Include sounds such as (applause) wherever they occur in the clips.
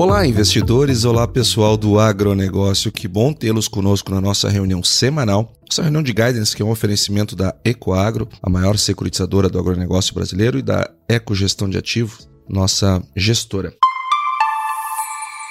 Olá, investidores! Olá, pessoal do agronegócio. Que bom tê-los conosco na nossa reunião semanal. Essa reunião de guidance, que é um oferecimento da Ecoagro, a maior securitizadora do agronegócio brasileiro, e da Ecogestão de Ativos, nossa gestora.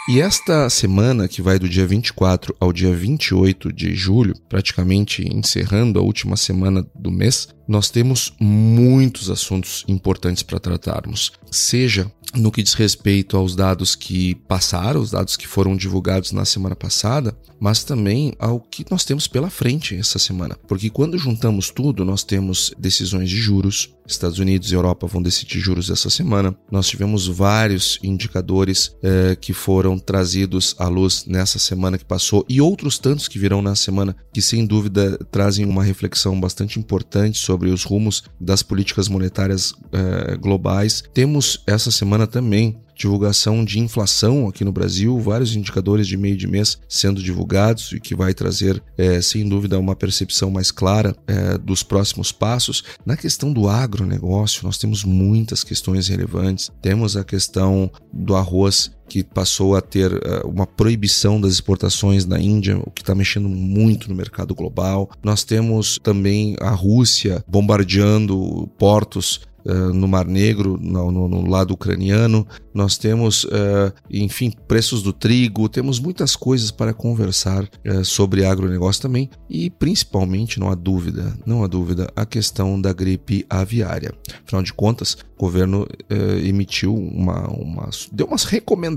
E esta semana, que vai do dia 24 ao dia 28 de julho, praticamente encerrando a última semana do mês, nós temos muitos assuntos importantes para tratarmos. Seja no que diz respeito aos dados que passaram, os dados que foram divulgados na semana passada, mas também ao que nós temos pela frente essa semana. Porque quando juntamos tudo, nós temos decisões de juros. Estados Unidos e Europa vão decidir juros essa semana. Nós tivemos vários indicadores eh, que foram trazidos à luz nessa semana que passou e outros tantos que virão na semana que, sem dúvida, trazem uma reflexão bastante importante sobre os rumos das políticas monetárias eh, globais. Temos essa semana também divulgação de inflação aqui no Brasil, vários indicadores de meio de mês sendo divulgados e que vai trazer, é, sem dúvida, uma percepção mais clara é, dos próximos passos. Na questão do agronegócio, nós temos muitas questões relevantes. Temos a questão do arroz que passou a ter uh, uma proibição das exportações da Índia, o que está mexendo muito no mercado global. Nós temos também a Rússia bombardeando portos uh, no Mar Negro, no, no, no, lado ucraniano. Nós temos, uh, enfim, preços do trigo, temos muitas coisas para conversar uh, sobre agronegócio também e principalmente, não há dúvida, não há dúvida, a questão da gripe aviária. Afinal de contas, o governo emitiu uma, uma, deu uma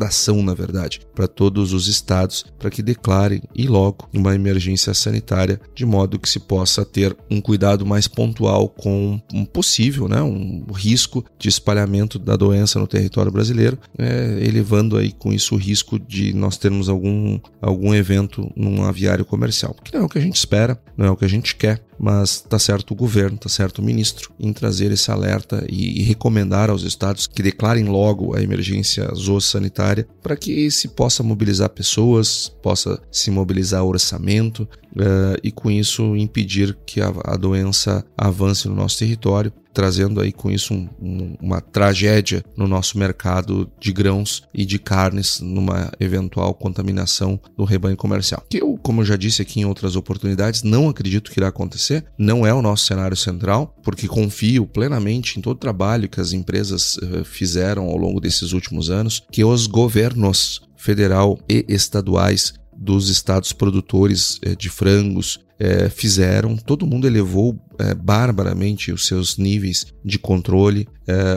recomendação, na verdade, para todos os estados para que declarem e logo uma emergência sanitária, de modo que se possa ter um cuidado mais pontual com um possível, né, um risco de espalhamento da doença no território brasileiro, é, elevando aí com isso o risco de nós termos algum, algum evento num aviário comercial. Que não é o que a gente espera, não é o que a gente quer, mas está certo o governo, está certo o ministro em trazer esse alerta e, e recomendar aos estados que declarem logo a emergência zoossanitária para que se possa mobilizar pessoas, possa se mobilizar orçamento uh, e com isso impedir que a, a doença avance no nosso território trazendo aí com isso um, um, uma tragédia no nosso mercado de grãos e de carnes numa eventual contaminação do rebanho comercial. Que eu, como eu já disse aqui em outras oportunidades, não acredito que irá acontecer. Não é o nosso cenário central, porque confio plenamente em todo o trabalho que as empresas uh, fizeram ao longo desses últimos anos, que os governos federal e estaduais dos estados produtores uh, de frangos uh, fizeram. Todo mundo elevou barbaramente os seus níveis de controle.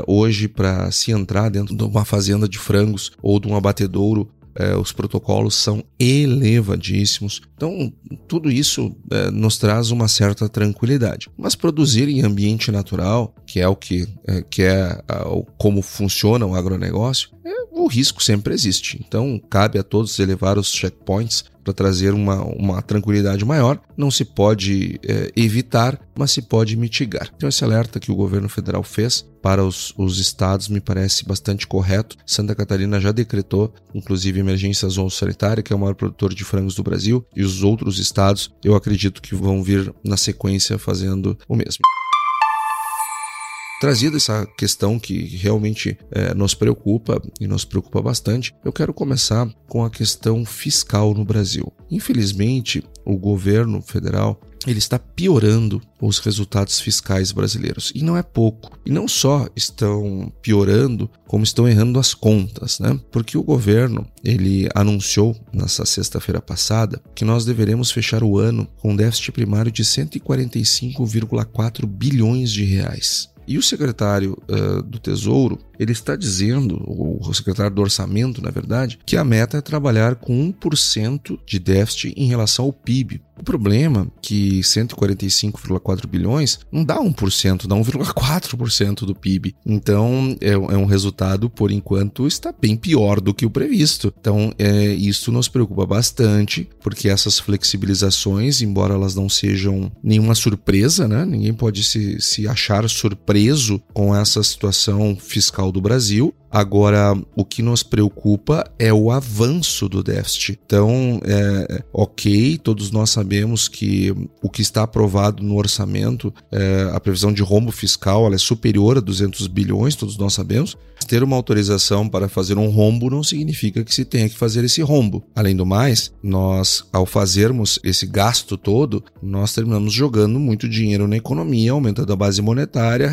hoje, para se entrar dentro de uma fazenda de frangos ou de um abatedouro, é, os protocolos são elevadíssimos. Então, tudo isso é, nos traz uma certa tranquilidade. Mas produzir em ambiente natural, que é o que, é, que é como funciona o agronegócio, é, o risco sempre existe. Então, cabe a todos elevar os checkpoints para trazer uma, uma tranquilidade maior. Não se pode é, evitar, mas se pode mitigar. Então, esse alerta que o governo federal fez para os, os estados me parece bastante correto. Santa Catarina já decretou, inclusive, emergência sanitária, que é o maior produtor de frangos do Brasil, e os outros estados, eu acredito que vão vir na sequência fazendo o mesmo trazida essa questão que realmente é, nos preocupa e nos preocupa bastante, eu quero começar com a questão fiscal no Brasil. Infelizmente, o governo federal ele está piorando os resultados fiscais brasileiros. E não é pouco. E não só estão piorando, como estão errando as contas, né? Porque o governo, ele anunciou nessa sexta-feira passada que nós deveremos fechar o ano com déficit primário de 145,4 bilhões de reais. E o secretário uh, do Tesouro, ele está dizendo, o secretário do Orçamento, na verdade, que a meta é trabalhar com 1% de déficit em relação ao PIB. O problema é que 145,4 bilhões não dá 1%, dá 1,4% do PIB. Então, é, é, um resultado, por enquanto, está bem pior do que o previsto. Então, é, isso nos preocupa bastante, porque essas flexibilizações, embora elas não sejam nenhuma surpresa, né? ninguém pode se, se achar surpreso com essa situação fiscal do Brasil, Agora, o que nos preocupa é o avanço do déficit. Então, é, ok, todos nós sabemos que o que está aprovado no orçamento, é, a previsão de rombo fiscal, ela é superior a 200 bilhões, todos nós sabemos. Ter uma autorização para fazer um rombo não significa que se tenha que fazer esse rombo. Além do mais, nós, ao fazermos esse gasto todo, nós terminamos jogando muito dinheiro na economia, aumentando a base monetária,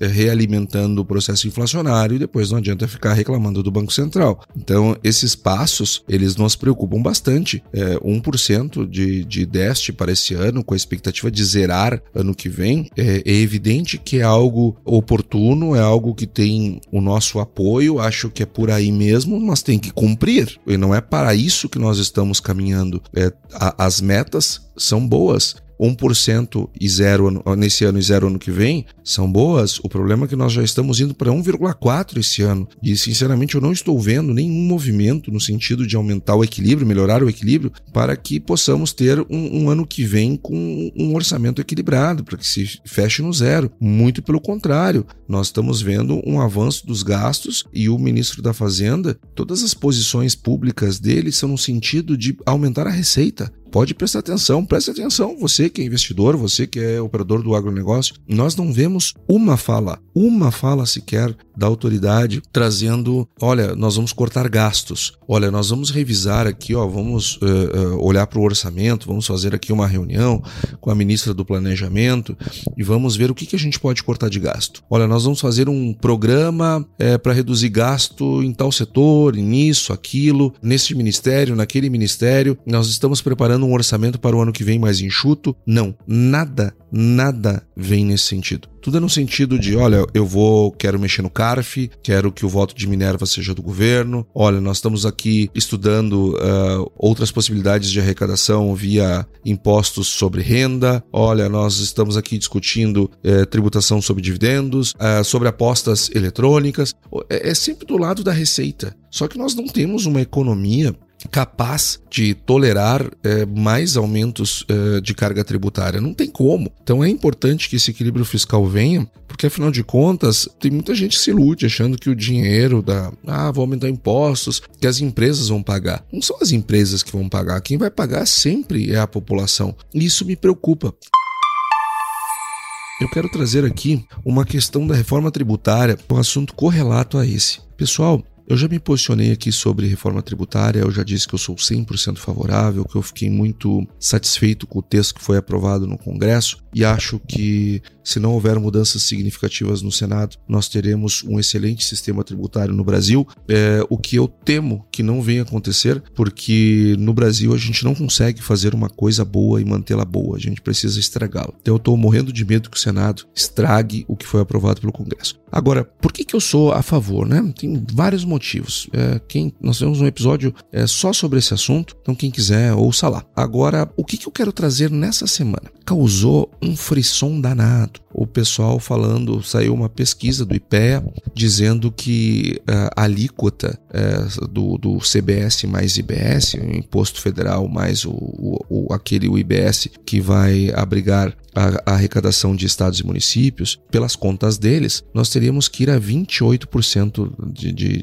realimentando o processo inflacionário e depois não adianta ficar reclamando do Banco Central. Então, esses passos, eles nos preocupam bastante. É, 1% de, de déficit para esse ano, com a expectativa de zerar ano que vem, é, é evidente que é algo oportuno, é algo que tem o nosso apoio, acho que é por aí mesmo, mas tem que cumprir. E não é para isso que nós estamos caminhando. É, a, as metas são boas. 1% e zero nesse ano e zero ano que vem são boas. O problema é que nós já estamos indo para 1,4 esse ano. E sinceramente eu não estou vendo nenhum movimento no sentido de aumentar o equilíbrio, melhorar o equilíbrio, para que possamos ter um, um ano que vem com um orçamento equilibrado, para que se feche no zero. Muito pelo contrário, nós estamos vendo um avanço dos gastos e o ministro da Fazenda, todas as posições públicas dele são no sentido de aumentar a receita pode prestar atenção, preste atenção, você que é investidor, você que é operador do agronegócio, nós não vemos uma fala, uma fala sequer da autoridade trazendo, olha, nós vamos cortar gastos, olha, nós vamos revisar aqui, ó, vamos uh, uh, olhar para o orçamento, vamos fazer aqui uma reunião com a ministra do Planejamento e vamos ver o que, que a gente pode cortar de gasto. Olha, nós vamos fazer um programa é, para reduzir gasto em tal setor, nisso, aquilo, nesse ministério, naquele ministério, nós estamos preparando um orçamento para o ano que vem mais enxuto? Não, nada, nada vem nesse sentido. Tudo é no sentido de, olha, eu vou, quero mexer no CARF, quero que o voto de Minerva seja do governo. Olha, nós estamos aqui estudando uh, outras possibilidades de arrecadação via impostos sobre renda. Olha, nós estamos aqui discutindo uh, tributação sobre dividendos, uh, sobre apostas eletrônicas. É, é sempre do lado da receita. Só que nós não temos uma economia capaz de tolerar é, mais aumentos é, de carga tributária. Não tem como. Então é importante que esse equilíbrio fiscal venha, porque afinal de contas, tem muita gente que se ilude achando que o dinheiro da. Ah, vou aumentar impostos, que as empresas vão pagar. Não são as empresas que vão pagar. Quem vai pagar sempre é a população. Isso me preocupa. Eu quero trazer aqui uma questão da reforma tributária, um assunto correlato a esse. Pessoal, eu já me posicionei aqui sobre reforma tributária, eu já disse que eu sou 100% favorável, que eu fiquei muito satisfeito com o texto que foi aprovado no Congresso e acho que se não houver mudanças significativas no Senado, nós teremos um excelente sistema tributário no Brasil. É, o que eu temo que não venha acontecer, porque no Brasil a gente não consegue fazer uma coisa boa e mantê-la boa, a gente precisa estragá-la. Então eu estou morrendo de medo que o Senado estrague o que foi aprovado pelo Congresso. Agora, por que, que eu sou a favor? Né? Tem vários motivos. É, quem, nós temos um episódio é, só sobre esse assunto, então quem quiser, ouça lá. Agora, o que, que eu quero trazer nessa semana? Causou um frisson danado. O pessoal falando, saiu uma pesquisa do IPEA dizendo que uh, a alíquota uh, do, do CBS mais IBS, o Imposto Federal mais o, o, o aquele o IBS que vai abrigar a, a, arrecadação de estados e municípios, pelas contas deles, nós teríamos que ir a 28% de, de, de,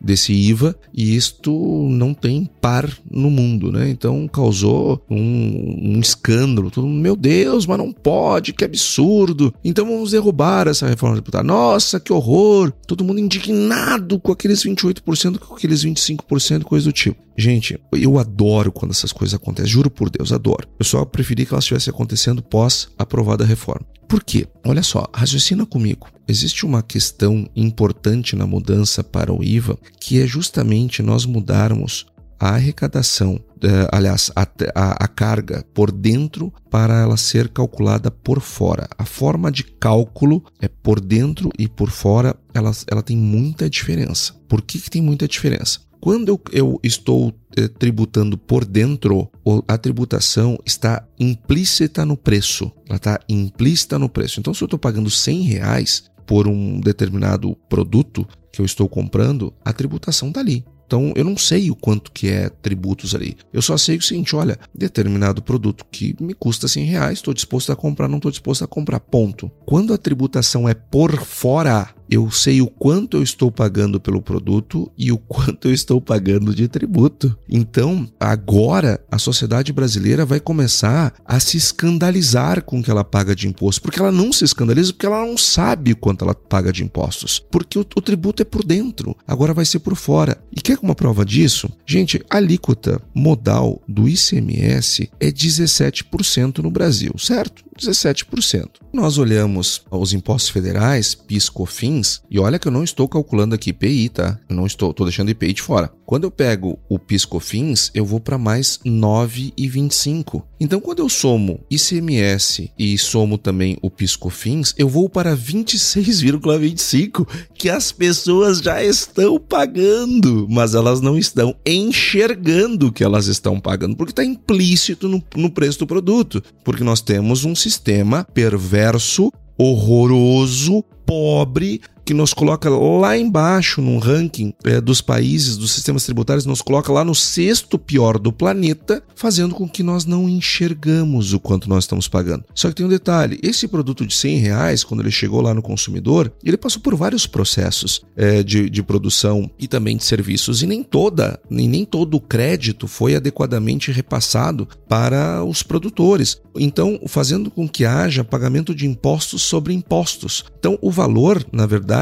desse IVA e isto não tem par no mundo, né? Então causou um, um escândalo. Todo mundo, meu Deus, mas não pode, que absurdo. Então vamos derrubar essa reforma tributária. Nossa, que horror! Todo mundo indignado com aqueles 28%, com aqueles 25%, coisa do tipo. Gente, eu adoro quando essas coisas acontecem, juro por Deus, adoro. Eu só preferi que elas estivessem acontecendo pós aprovada a reforma. Por quê? Olha só, raciocina comigo. Existe uma questão importante na mudança para o IVA, que é justamente nós mudarmos a arrecadação, eh, aliás, a, a, a, carga por dentro para ela ser calculada por fora. A forma de cálculo é por dentro e por fora, ela, ela tem muita diferença. Por que, que tem muita diferença? Quando eu, eu estou eh, tributando por dentro, a tributação está implícita no preço. Ela está implícita no preço. Então, se eu estou pagando 100 reais por um determinado produto que eu estou comprando, a tributação está ali. Então eu não sei o quanto que é tributos ali. Eu só sei o seguinte: olha, determinado produto que me custa 100 reais, estou disposto a comprar, não estou disposto a comprar. Ponto. Quando a tributação é por fora eu sei o quanto eu estou pagando pelo produto e o quanto eu estou pagando de tributo. Então, agora a sociedade brasileira vai começar a se escandalizar com o que ela paga de imposto, porque ela não se escandaliza porque ela não sabe quanto ela paga de impostos, porque o, o tributo é por dentro, agora vai ser por fora. E quer uma prova disso? Gente, a alíquota modal do ICMS é 17% no Brasil, certo? 17%. Nós olhamos os impostos federais, PIS, COFINS, e olha que eu não estou calculando aqui IPI, tá? Eu não estou, estou deixando IPI de fora. Quando eu pego o PIS, COFINS, eu vou para mais 9,25. Então, quando eu somo ICMS e somo também o PIS, COFINS, eu vou para 26,25, que as pessoas já estão pagando, mas elas não estão enxergando que elas estão pagando, porque está implícito no, no preço do produto, porque nós temos um sistema perverso, horroroso, pobre, que nos coloca lá embaixo no ranking é, dos países, dos sistemas tributários, nos coloca lá no sexto pior do planeta, fazendo com que nós não enxergamos o quanto nós estamos pagando. Só que tem um detalhe: esse produto de 100 reais, quando ele chegou lá no consumidor, ele passou por vários processos é, de, de produção e também de serviços, e nem toda, nem, nem todo o crédito foi adequadamente repassado para os produtores. Então, fazendo com que haja pagamento de impostos sobre impostos. Então, o valor, na verdade,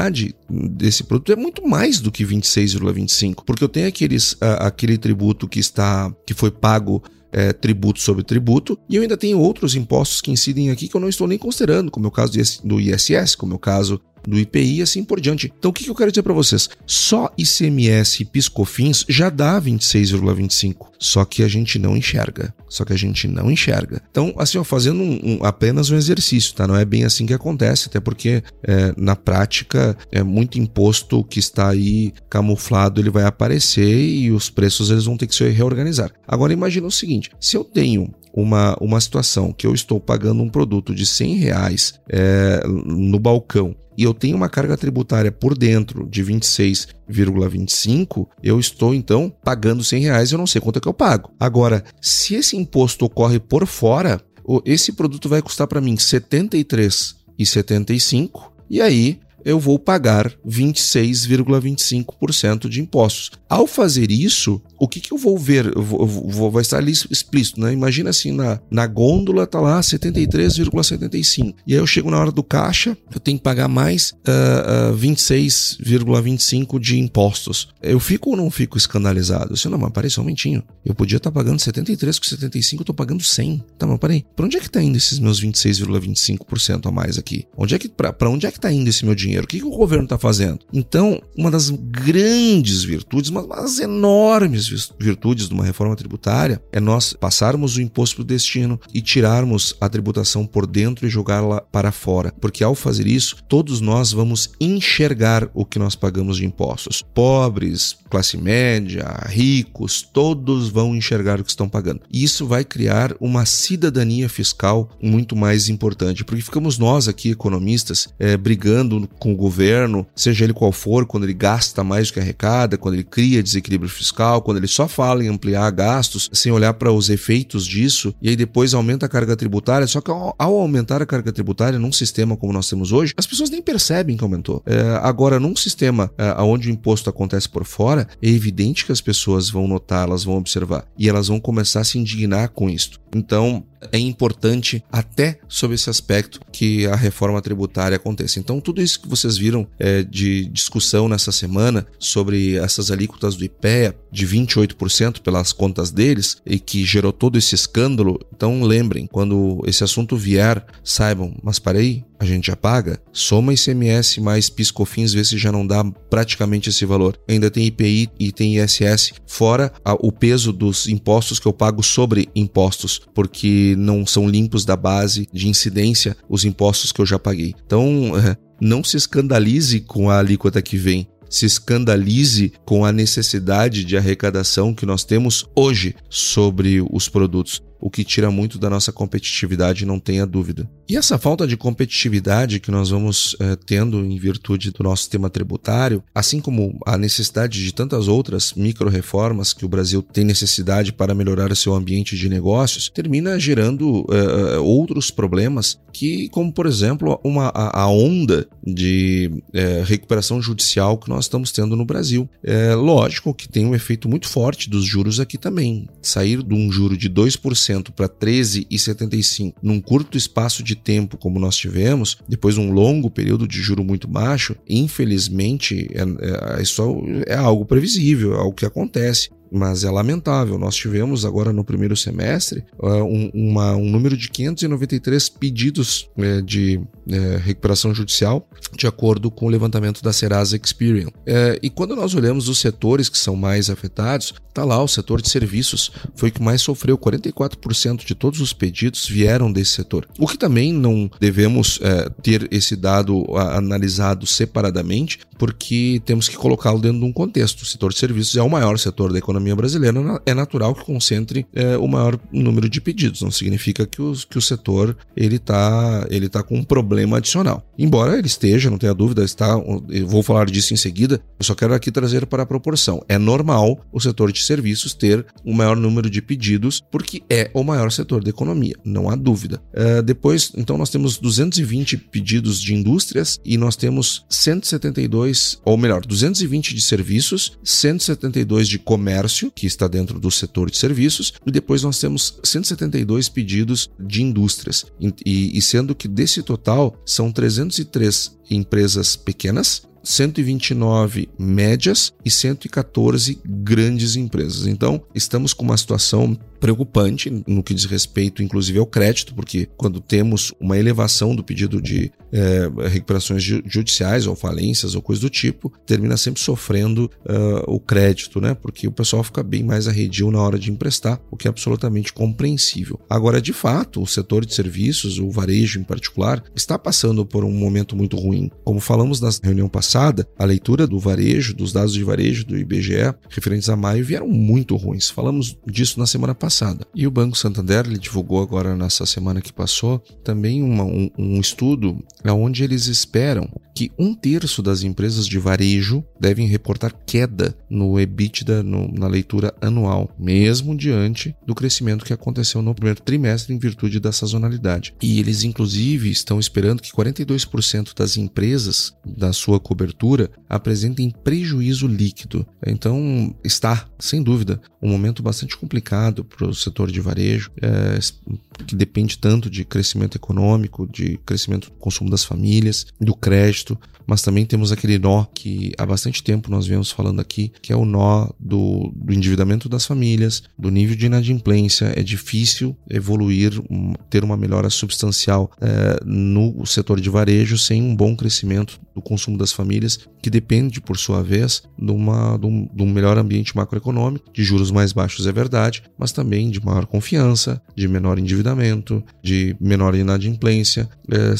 desse produto é muito mais do que 26,25, porque eu tenho aqueles, aquele tributo que está que foi pago é, tributo sobre tributo, e eu ainda tenho outros impostos que incidem aqui que eu não estou nem considerando, como é o caso do ISS, como é o caso do IPI e assim por diante. Então o que eu quero dizer para vocês? Só ICMS e PiscoFins já dá 26,25, só que a gente não enxerga. Só que a gente não enxerga. Então, assim, ó, fazendo um, um, apenas um exercício, tá? Não é bem assim que acontece, até porque é, na prática é muito imposto que está aí camuflado, ele vai aparecer e os preços eles vão ter que se reorganizar. Agora imagina o seguinte: se eu tenho uma, uma situação que eu estou pagando um produto de 100 reais é, no balcão e eu tenho uma carga tributária por dentro de 26,25, eu estou então pagando 100 reais eu não sei quanto é que eu pago. Agora, se esse imposto ocorre por fora, esse produto vai custar para mim 73,75 e aí eu vou pagar 26,25% de impostos. Ao fazer isso, o que, que eu vou ver? Eu vou, eu vou, vai estar ali explícito, né? Imagina assim, na, na gôndola tá lá 73,75. E aí eu chego na hora do caixa, eu tenho que pagar mais uh, uh, 26,25 de impostos. Eu fico ou não fico escandalizado? Eu não, mas parei só um momentinho. Eu podia estar tá pagando 73 com 75, eu tô pagando 100. Tá, mas parei. Pra onde é que tá indo esses meus 26,25% a mais aqui? Onde é que, pra, pra onde é que tá indo esse meu dinheiro? O que, que o governo está fazendo? Então, uma das grandes virtudes, uma das enormes virtudes de uma reforma tributária é nós passarmos o imposto para o destino e tirarmos a tributação por dentro e jogá-la para fora. Porque ao fazer isso, todos nós vamos enxergar o que nós pagamos de impostos. Pobres, classe média, ricos, todos vão enxergar o que estão pagando. E isso vai criar uma cidadania fiscal muito mais importante, porque ficamos nós aqui, economistas, é, brigando com o governo, seja ele qual for, quando ele gasta mais do que arrecada, quando ele cria desequilíbrio fiscal, quando ele só fala em ampliar gastos, sem olhar para os efeitos disso, e aí depois aumenta a carga tributária. Só que ao, aumentar a carga tributária num sistema como nós temos hoje, as pessoas nem percebem que aumentou. É, agora, num sistema é, onde o imposto acontece por fora, é evidente que as pessoas vão notar, elas vão observar e elas vão começar a se indignar com isso. Então, é importante até sobre esse aspecto que a reforma tributária aconteça. Então, tudo isso que vocês viram é, de discussão nessa semana sobre essas alíquotas do IPEA de 28% pelas contas deles e que gerou todo esse escândalo. Então, lembrem, quando esse assunto vier, saibam, mas parei, a gente já paga. Soma ICMS mais piscofins, vê se já não dá praticamente esse valor. Ainda tem IPI e tem ISS, fora a, o peso dos impostos que eu pago sobre impostos, porque não são limpos da base de incidência os impostos que eu já paguei. Então, (laughs) não se escandalize com a alíquota que vem se escandalize com a necessidade de arrecadação que nós temos hoje sobre os produtos o que tira muito da nossa competitividade, não tenha dúvida. E essa falta de competitividade que nós vamos é, tendo em virtude do nosso sistema tributário, assim como a necessidade de tantas outras micro-reformas que o Brasil tem necessidade para melhorar o seu ambiente de negócios, termina gerando é, outros problemas que, como por exemplo, uma, a, a onda de recuperação judicial que nós estamos tendo no Brasil. É lógico que tem um efeito muito forte dos juros aqui também. Sair de um juro de 2% para 13,75% num curto espaço de tempo como nós tivemos, depois de um longo período de juro muito baixo, infelizmente é, é, isso é algo previsível, é algo que acontece mas é lamentável. Nós tivemos agora no primeiro semestre uh, um, uma, um, número de 593 pedidos uh, de uh, recuperação judicial, de acordo com o levantamento da Serasa Experian. E quando nós olhamos os setores que são mais afetados, está lá o setor de serviços, foi o que mais sofreu. 44% de todos os pedidos vieram desse setor. O que também não devemos ter esse dado analisado separadamente, porque temos que colocá-lo dentro de um contexto. O setor de serviços é o maior setor da economia economia brasileira, é natural que concentre é, o maior número de pedidos. Não significa que, os, que o setor ele está ele tá com um problema adicional. Embora ele esteja, não tenha dúvida, está, eu vou falar disso em seguida, eu só quero aqui trazer para a proporção. É normal o setor de serviços ter o maior número de pedidos, porque é o maior setor da economia, não há dúvida. É, depois, então, nós temos 220 pedidos de indústrias e nós temos 172, ou melhor, 220 de serviços, 172 de comércio comércio, que está dentro do setor de serviços, e depois nós temos 172 pedidos de indústrias. E, e sendo que desse total são 303 empresas pequenas, 129 médias e 114 grandes empresas. Então, estamos com uma situação preocupante no que diz respeito, inclusive, ao crédito, porque quando temos uma elevação do pedido de é, recuperações judiciais ou falências ou coisa do tipo, termina sempre sofrendo uh, o crédito, né? Porque o pessoal fica bem mais arredio na hora de emprestar, o que é absolutamente compreensível. Agora, de fato, o setor de serviços, o varejo em particular, está passando por um momento muito ruim. Como falamos na reunião passada, a leitura do varejo, dos dados de varejo do IBGE referentes a maio vieram muito ruins. Falamos disso na semana passada passada. E o Banco Santander ele divulgou agora nessa semana que passou também uma, um, um estudo onde eles esperam que um terço das empresas de varejo devem reportar queda no EBITDA no, na leitura anual, mesmo diante do crescimento que aconteceu no primeiro trimestre em virtude da sazonalidade. E eles, inclusive, estão esperando que 42% das empresas da sua cobertura apresentem prejuízo líquido. Então, está, sem dúvida, um momento bastante complicado para o setor de varejo, é, que depende tanto de crescimento econômico, de crescimento do consumo das famílias, do crédito, mas também temos aquele nó que há bastante tempo nós vemos falando aqui, que é o nó do, do endividamento das famílias, do nível de inadimplência. É difícil evoluir, ter uma melhora substancial é, no setor de varejo sem um bom crescimento do consumo das famílias, que depende, por sua vez, de, uma, de, um, de um melhor ambiente macroeconômico, de juros mais baixos, é verdade, mas também de maior confiança, de menor endividamento, de menor inadimplência, é,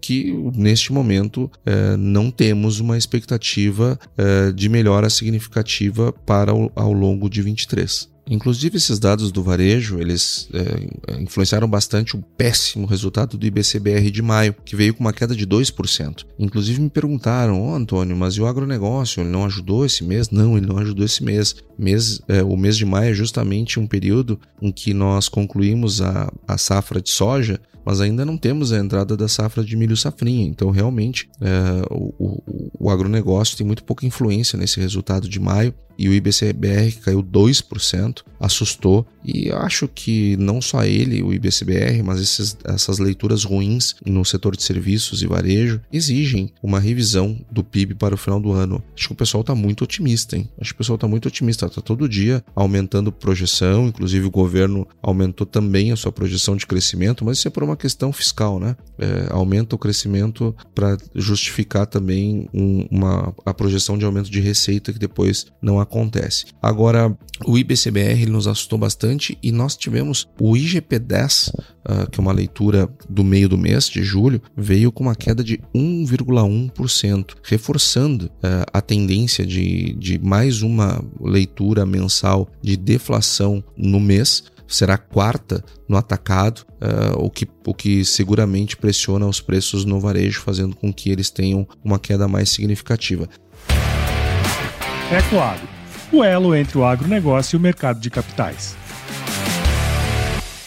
que neste momento é, não temos uma expectativa uh, de melhora significativa para o, ao longo de 23. Inclusive, esses dados do varejo, eles é, influenciaram bastante o péssimo resultado do IBCBR de maio, que veio com uma queda de 2%. Inclusive, me perguntaram, oh, Antônio, mas e o agronegócio, ele não ajudou esse mês? Não, ele não ajudou esse mês. mês é, o mês de maio é justamente um período em que nós concluímos a, a safra de soja mas ainda não temos a entrada da safra de milho safrinha. Então, realmente, é, o, o, o agronegócio tem muito pouca influência nesse resultado de maio e o IBCBR caiu 2%, assustou e acho que não só ele, o IBCBR, mas esses, essas leituras ruins no setor de serviços e varejo exigem uma revisão do PIB para o final do ano. Acho que o pessoal está muito otimista, hein? Acho que o pessoal está muito otimista, está todo dia aumentando projeção, inclusive o governo aumentou também a sua projeção de crescimento, mas isso é por uma questão fiscal, né? É, aumenta o crescimento para justificar também um, uma, a projeção de aumento de receita que depois não acontece. Agora, o IBCBR nos assustou bastante e nós tivemos o IGP-10, uh, ah, que é uma leitura do meio do mês de julho, veio com uma queda de 1,1%, reforçando uh, a tendência de, de mais uma leitura mensal de deflação no mês será quarta no atacado, uh, o, que, o que seguramente pressiona os preços no varejo, fazendo com que eles tenham uma queda mais significativa. Ecoagro, o elo entre o agronegócio e o mercado de capitais.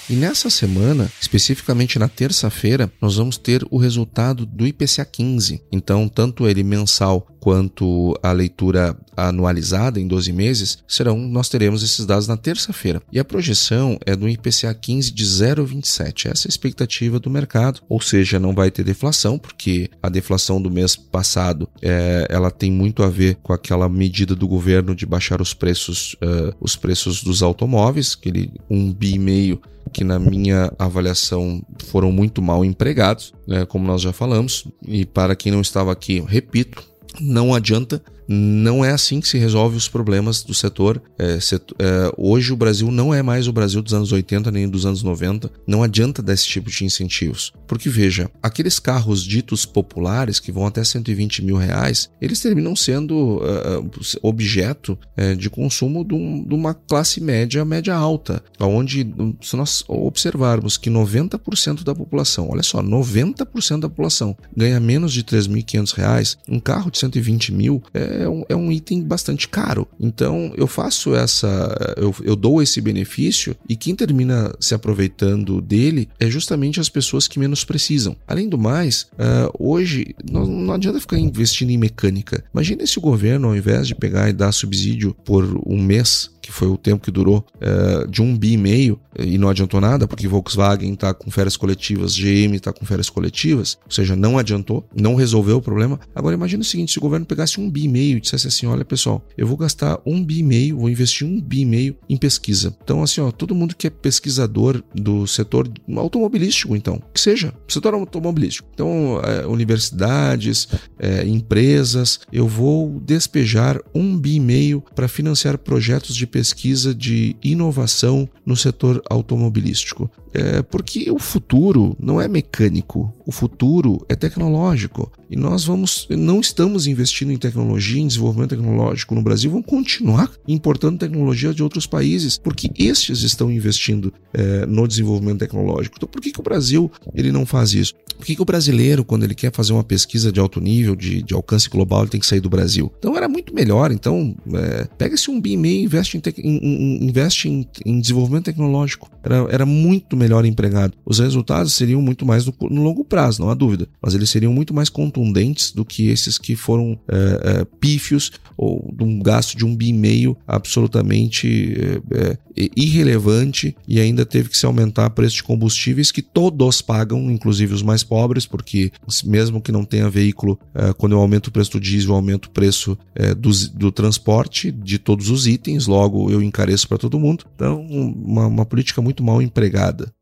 E nessa semana, especificamente na terça-feira, nós vamos ter o resultado do IPCA 15. Então, tanto ele mensal quanto a leitura anualizada em 12 meses, serão nós teremos esses dados na terça-feira. E a projeção é do IPCA 15 de 0,27. Essa é a expectativa do mercado, ou seja, não vai ter deflação, porque a deflação do mês passado é, ela tem muito a ver com aquela medida do governo de baixar os preços, uh, os preços dos automóveis, aquele um bi meio que na minha avaliação foram muito mal empregados, né, como nós já falamos. E para quem não estava aqui, repito, não adianta não é assim que se resolve os problemas do setor. É, setor é, hoje o Brasil não é mais o Brasil dos anos 80 nem dos anos 90. Não adianta dar esse tipo de incentivos. Porque veja, aqueles carros ditos populares que vão até 120 mil reais, eles terminam sendo uh, objeto uh, de consumo de, um, de, uma classe média, média alta. Onde, se nós observarmos que 90% da população, olha só, 90% da população ganha menos de 3.500 reais, um carro de 120 mil é é um, é um item bastante caro. Então eu faço essa, eu, eu dou esse benefício e quem termina se aproveitando dele é justamente as pessoas que menos precisam. Além do mais, uh, hoje não, não adianta ficar investindo em mecânica. Imagina se o governo, ao invés de pegar e dar subsídio por um mês que foi o tempo que durou, é, de um bi e meio, e não adiantou nada, porque Volkswagen está com férias coletivas, GM está com férias coletivas, ou seja, não adiantou, não resolveu o problema. Agora imagine o seguinte, se o governo pegasse um bi e meio e dissesse assim, olha pessoal, eu vou gastar um bi e meio, vou investir um bi e meio em pesquisa. Então assim, ó, todo mundo que é pesquisador do setor automobilístico, então, que seja, setor automobilístico. Então, é, universidades, é, empresas, eu vou despejar um bi e meio para financiar projetos de pesquisa de inovação no setor automobilístico. É porque o futuro não é mecânico, o futuro é tecnológico. E nós vamos, não estamos investindo em tecnologia, em desenvolvimento tecnológico no Brasil, vamos continuar importando tecnologia de outros países, porque estes estão investindo é, no desenvolvimento tecnológico. Então, por que, que o Brasil ele não faz isso? Por que, que o brasileiro, quando ele quer fazer uma pesquisa de alto nível, de, de alcance global, ele tem que sair do Brasil? Então, era muito melhor. Então, é, pega-se um BIM e investe, em, em, investe em, em, desenvolvimento tecnológico. Era, era muito melhor empregado. Os resultados seriam muito mais no, no, longo prazo, não há dúvida, mas eles seriam muito mais contundentes do que esses que foram é, é, pífios ou de um gasto de um bi e meio absolutamente é, é, irrelevante e ainda teve que se aumentar o preço de combustíveis que todos pagam, inclusive os mais pobres, porque mesmo que não tenha veículo, é, quando eu aumento o preço do diesel, eu aumento o preço é, do, do transporte de todos os itens, logo eu encareço para todo mundo. Então, uma, uma política muito mal empregada.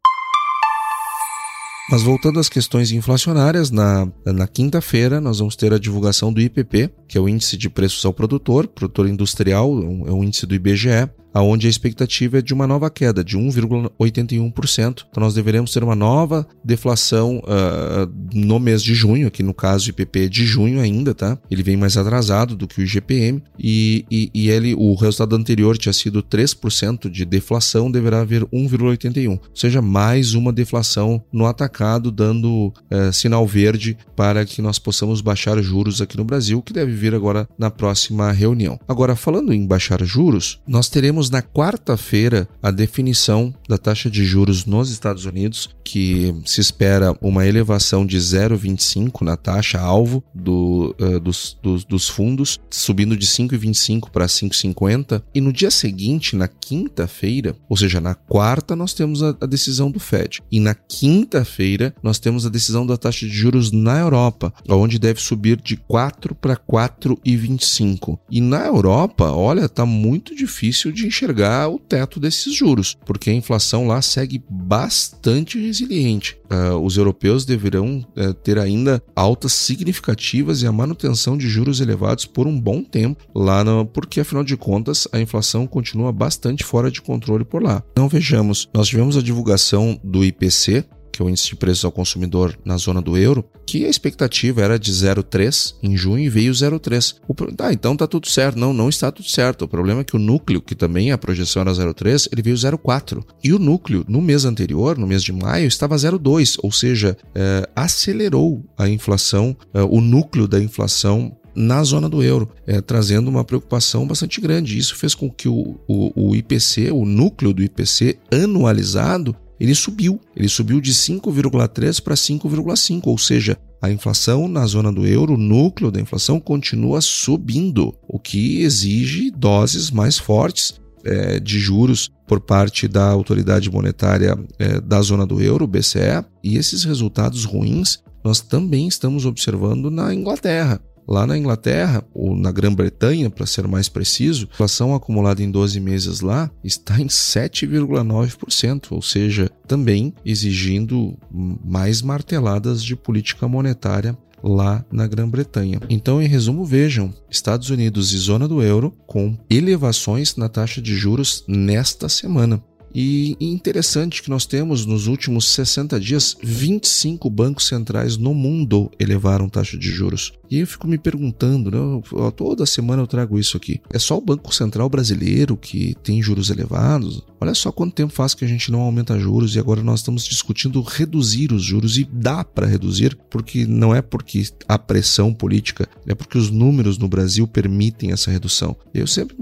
Mas voltando às questões inflacionárias, na, na quinta-feira nós vamos ter a divulgação do IPP, que é o Índice de Preços ao Produtor, produtor industrial, é um índice do IBGE, aonde a expectativa é de uma nova queda de 1,81%. Então nós deveremos ter uma nova deflação uh, no mês de junho, aqui no caso o IPP é de junho ainda, tá? Ele vem mais atrasado do que o IGPM e, e, e ele, o resultado anterior tinha sido 3% de deflação, deverá haver 1,81%, ou seja, mais uma deflação no atacado, dando uh, sinal verde para que nós possamos baixar juros aqui no Brasil, que deve vir agora na próxima reunião. Agora, falando em baixar juros, nós teremos na quarta-feira a definição da taxa de juros nos Estados Unidos, que se espera uma elevação de 0,25 na taxa alvo do, uh, dos, dos, dos, fundos, subindo de 5,25 para 5,50. E no dia seguinte, na quinta-feira, ou seja, na quarta, nós temos a, a decisão do Fed. E na quinta-feira, nós temos a decisão da taxa de juros na Europa, onde deve subir de 4 para 4,25. E na Europa, olha, está muito difícil de enxergar o teto desses juros, porque a inflação lá segue bastante resiliente. Uh, os europeus deverão uh, ter ainda altas significativas e a manutenção de juros elevados por um bom tempo lá, no, porque afinal de contas a inflação continua bastante fora de controle por lá. Então vejamos, nós tivemos a divulgação do IPC que é o índice de preços ao consumidor na zona do euro, que a expectativa era de 0,3 em junho e veio 0,3. Ah, então tá tudo certo. Não, não está tudo certo. O problema é que o núcleo, que também a projeção era 0,3, ele veio 0,4. E o núcleo, no mês anterior, no mês de maio, estava 0,2, ou seja, é, acelerou a inflação, é, o núcleo da inflação na zona do euro, é, trazendo uma preocupação bastante grande. Isso fez com que o, o, o IPC, o núcleo do IPC anualizado, ele subiu. Ele subiu de 5,3 para 5,5, ou seja, a inflação na zona do euro, o núcleo da inflação, continua subindo, o que exige doses mais fortes é, de juros por parte da autoridade monetária é, da zona do euro, BCE, e esses resultados ruins nós também estamos observando na Inglaterra. Lá na Inglaterra, ou na Grã-Bretanha, para ser mais preciso, a inflação acumulada em 12 meses lá está em 7,9%, ou seja, também exigindo mais marteladas de política monetária lá na Grã-Bretanha. Então, em resumo, vejam: Estados Unidos e zona do euro com elevações na taxa de juros nesta semana. E interessante que nós temos nos últimos 60 dias 25 bancos centrais no mundo elevaram taxa de juros. E eu fico me perguntando, né? toda semana eu trago isso aqui. É só o Banco Central brasileiro que tem juros elevados? Olha só quanto tempo faz que a gente não aumenta juros e agora nós estamos discutindo reduzir os juros e dá para reduzir, porque não é porque há pressão política, é porque os números no Brasil permitem essa redução. Eu sempre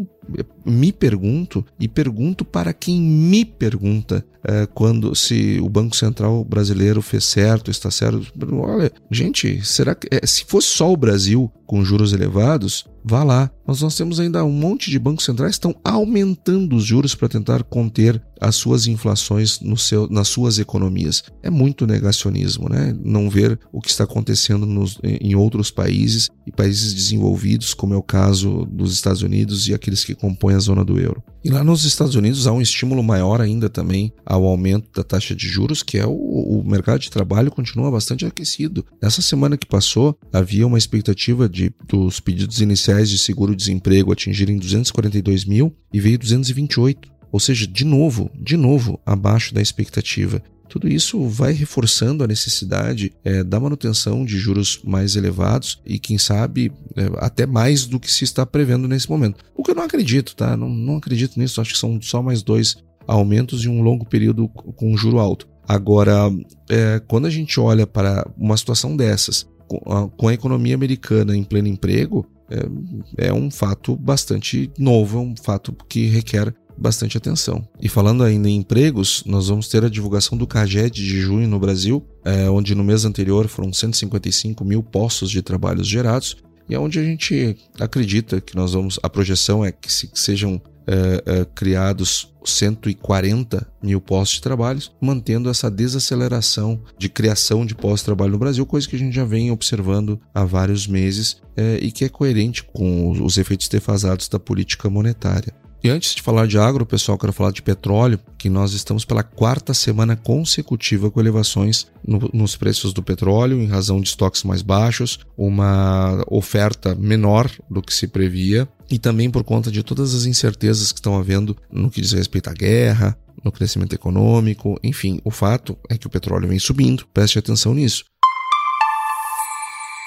me pergunto e pergunto para quem me pergunta é, quando se o Banco Central brasileiro fez certo, está certo. Olha, gente, será que é, se fosse só o Brasil com juros elevados, vá lá. Mas nós temos ainda um monte de bancos centrais que estão aumentando os juros para tentar conter as suas inflações no seu, nas suas economias. É muito negacionismo, né? Não ver o que está acontecendo nos, em outros países e países desenvolvidos, como é o caso dos Estados Unidos e aqueles que compõem a zona do euro. E lá nos Estados Unidos há um estímulo maior ainda também ao aumento da taxa de juros, que é o, o mercado de trabalho continua bastante aquecido. Nessa semana que passou, havia uma expectativa de dos pedidos iniciais de seguro-desemprego atingirem 242 mil e veio 228. Ou seja, de novo, de novo, abaixo da expectativa. Tudo isso vai reforçando a necessidade é, da manutenção de juros mais elevados e, quem sabe, é, até mais do que se está prevendo nesse momento. O que eu não acredito, tá? Não, não acredito nisso. Acho que são só mais dois aumentos em um longo período com juro alto. Agora, é, quando a gente olha para uma situação dessas, com a, economia americana em pleno emprego, é, é um fato bastante novo, é um fato que requer bastante atenção. E falando ainda em empregos, nós vamos ter a divulgação do CAGED de junho no Brasil, é, onde no mês anterior foram 155 mil postos de trabalhos gerados, e é onde a gente acredita que nós vamos. A projeção é que, se, que sejam é, é, criados 140 mil postos de trabalho, mantendo essa desaceleração de criação de postos de trabalho no Brasil, coisa que a gente já vem observando há vários meses é, e que é coerente com os efeitos defasados da política monetária. E antes de falar de agro, pessoal, quero falar de petróleo, que nós estamos pela quarta semana consecutiva com elevações no, nos preços do petróleo, em razão de estoques mais baixos, uma oferta menor do que se previa, e também por conta de todas as incertezas que estão havendo no que diz respeito à guerra, no crescimento econômico, enfim, o fato é que o petróleo vem subindo, preste atenção nisso.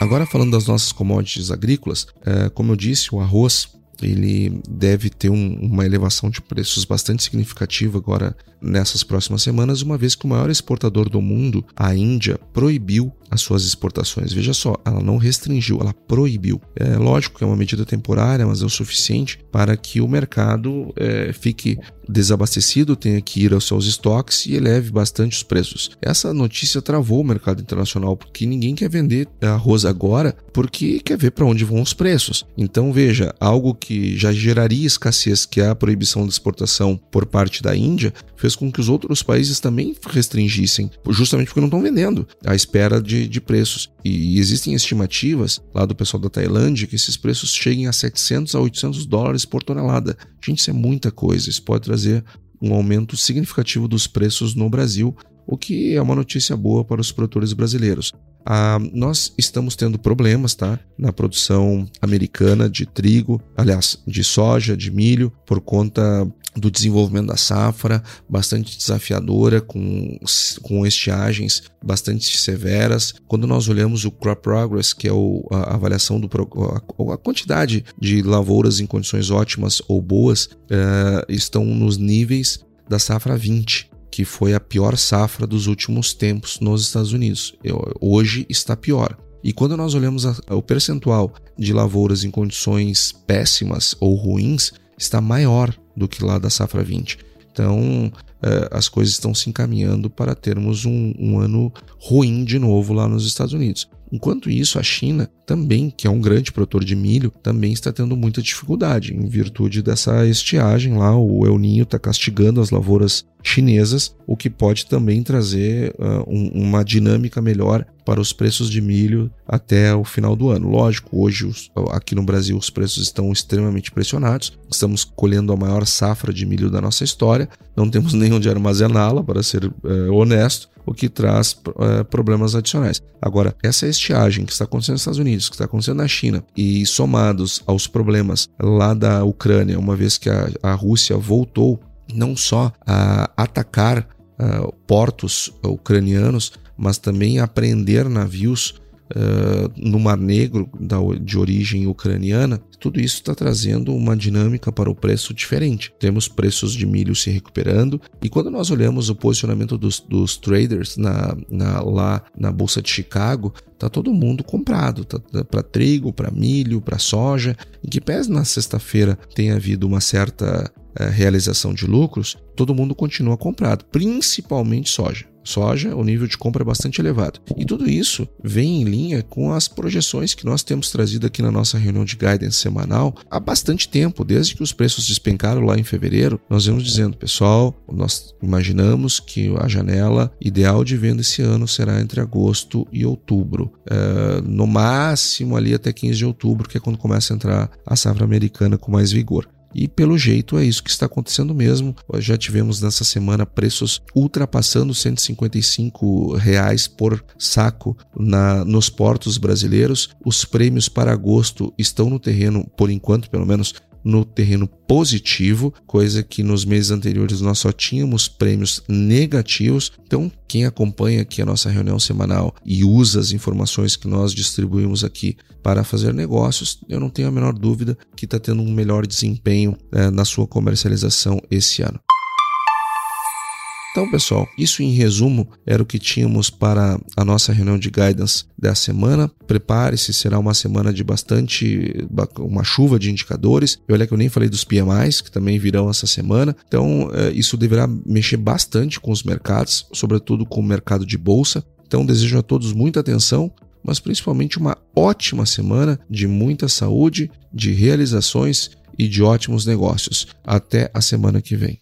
Agora falando das nossas commodities agrícolas, é, como eu disse, o arroz ele deve ter um, uma elevação de preços bastante significativa agora nessas próximas semanas, uma vez que o maior exportador do mundo, a Índia, proibiu as suas exportações. Veja só, ela não restringiu, ela proibiu. É lógico que é uma medida temporária, mas é o suficiente para que o mercado é, fique desabastecido, tenha que ir aos seus estoques e eleve bastante os preços. Essa notícia travou o mercado internacional porque ninguém quer vender arroz agora porque quer ver para onde vão os preços. Então veja, algo que já geraria escassez, que é a proibição de exportação por parte da Índia, fez com que os outros países também restringissem, justamente porque não estão vendendo, à espera de, de preços. E existem estimativas lá do pessoal da Tailândia que esses preços cheguem a 700 a 800 dólares por tonelada. Gente, isso é muita coisa. Isso pode trazer um aumento significativo dos preços no Brasil, o que é uma notícia boa para os produtores brasileiros. Ah, nós estamos tendo problemas tá, na produção americana de trigo, aliás, de soja, de milho, por conta do desenvolvimento da safra, bastante desafiadora, com, com estiagens bastante severas. Quando nós olhamos o Crop Progress, que é o, a avaliação do a, a, quantidade de lavouras em condições ótimas ou boas, uh, estão nos níveis da safra 20 que foi a pior safra dos últimos tempos nos Estados Unidos. Hoje está pior. E quando nós olhamos a, o percentual de lavouras em condições péssimas ou ruins, está maior do que lá da safra 20. Então, é, as coisas estão se encaminhando para termos um, um ano ruim de novo lá nos Estados Unidos. Enquanto isso, a China também, que é um grande produtor de milho, também está tendo muita dificuldade em virtude dessa estiagem lá. O El Ninho está castigando as lavouras chinesas, o que pode também trazer uh, um, uma dinâmica melhor para os preços de milho até o final do ano. Lógico, hoje os, aqui no Brasil os preços estão extremamente pressionados. Estamos colhendo a maior safra de milho da nossa história. Não temos (laughs) nem onde armazená-la, para ser uh, honesto o que traz uh, problemas adicionais. Agora, essa estiagem que está acontecendo nos Estados Unidos, que está acontecendo na China, e somados aos problemas lá da Ucrânia, uma vez que a, a Rússia voltou não só a atacar uh, portos ucranianos, mas também a prender navios uh, no Mar Negro da, de origem ucraniana, tudo isso está trazendo uma dinâmica para o preço diferente. Temos preços de milho se recuperando e quando nós olhamos o posicionamento dos, dos traders na, na, lá na Bolsa de Chicago, tá todo mundo comprado, tá, tá para trigo, para milho, para soja, em que pese na sexta-feira tenha havido uma certa uh, realização de lucros, todo mundo continua comprado, principalmente soja soja, o nível de compra é bastante elevado. E tudo isso vem em linha com as projeções que nós temos trazido aqui na nossa reunião de guidance semanal há bastante tempo, desde que os preços despencaram lá em fevereiro. Nós vemos dizendo, pessoal, nós imaginamos que a janela ideal de venda esse ano será entre agosto e outubro. É, no máximo ali até 15 de outubro, que é quando começa a entrar a safra americana com mais vigor. E pelo jeito é isso que está acontecendo mesmo. Já tivemos nessa semana preços ultrapassando 155 reais por saco na, nos portos brasileiros. Os prêmios para agosto estão no terreno, por enquanto, pelo menos, no terreno positivo, coisa que nos meses anteriores nós só tínhamos prêmios negativos. Então, quem acompanha aqui a nossa reunião semanal e usa as informações que nós distribuímos aqui para fazer negócios, eu não tenho a menor dúvida que está tendo um melhor desempenho é, na sua comercialização esse ano. Então, pessoal, isso em resumo era o que tínhamos para a nossa reunião de guidance da semana. Prepare-se, será uma semana de bastante uma chuva de indicadores. E olha que eu nem falei dos PMIs, que também virão essa semana. Então, é, isso deverá mexer bastante com os mercados, sobretudo com o mercado de bolsa. Então, desejo a todos muita atenção, mas principalmente uma ótima semana de muita saúde, de realizações e de ótimos negócios. Até a semana que vem.